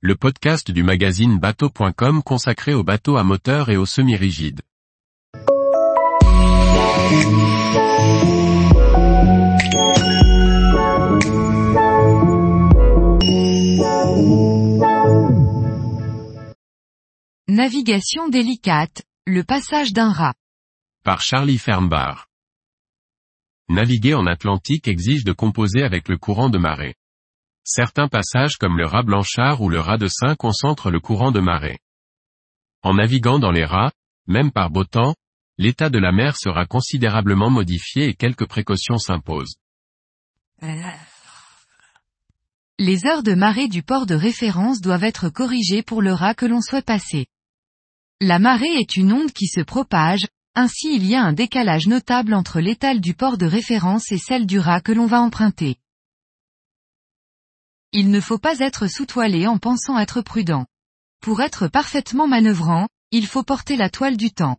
le podcast du magazine bateau.com consacré aux bateaux à moteur et aux semi-rigides. Navigation délicate, le passage d'un rat. Par Charlie Fernbar. Naviguer en Atlantique exige de composer avec le courant de marée. Certains passages comme le rat blanchard ou le rat de Saint concentrent le courant de marée. En naviguant dans les rats, même par beau temps, l'état de la mer sera considérablement modifié et quelques précautions s'imposent. Les heures de marée du port de référence doivent être corrigées pour le rat que l'on souhaite passer. La marée est une onde qui se propage, ainsi il y a un décalage notable entre l'étale du port de référence et celle du rat que l'on va emprunter. Il ne faut pas être sous-toilé en pensant être prudent. Pour être parfaitement manœuvrant, il faut porter la toile du temps.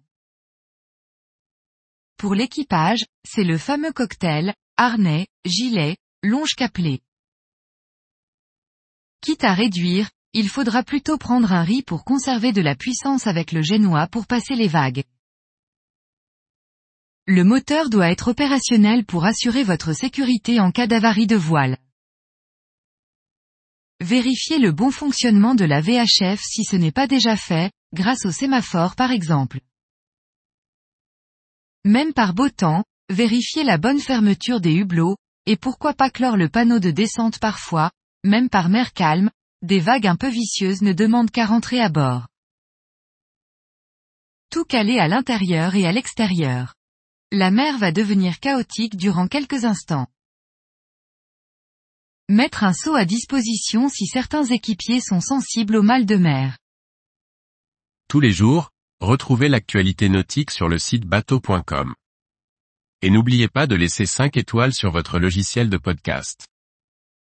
Pour l'équipage, c'est le fameux cocktail, harnais, gilet, longe caplé. Quitte à réduire, il faudra plutôt prendre un riz pour conserver de la puissance avec le génois pour passer les vagues. Le moteur doit être opérationnel pour assurer votre sécurité en cas d'avarie de voile. Vérifiez le bon fonctionnement de la VHF si ce n'est pas déjà fait, grâce au sémaphore par exemple. Même par beau temps, vérifiez la bonne fermeture des hublots, et pourquoi pas clore le panneau de descente parfois, même par mer calme, des vagues un peu vicieuses ne demandent qu'à rentrer à bord. Tout caler à l'intérieur et à l'extérieur. La mer va devenir chaotique durant quelques instants. Mettre un seau à disposition si certains équipiers sont sensibles au mal de mer. Tous les jours, retrouvez l'actualité nautique sur le site bateau.com. Et n'oubliez pas de laisser 5 étoiles sur votre logiciel de podcast.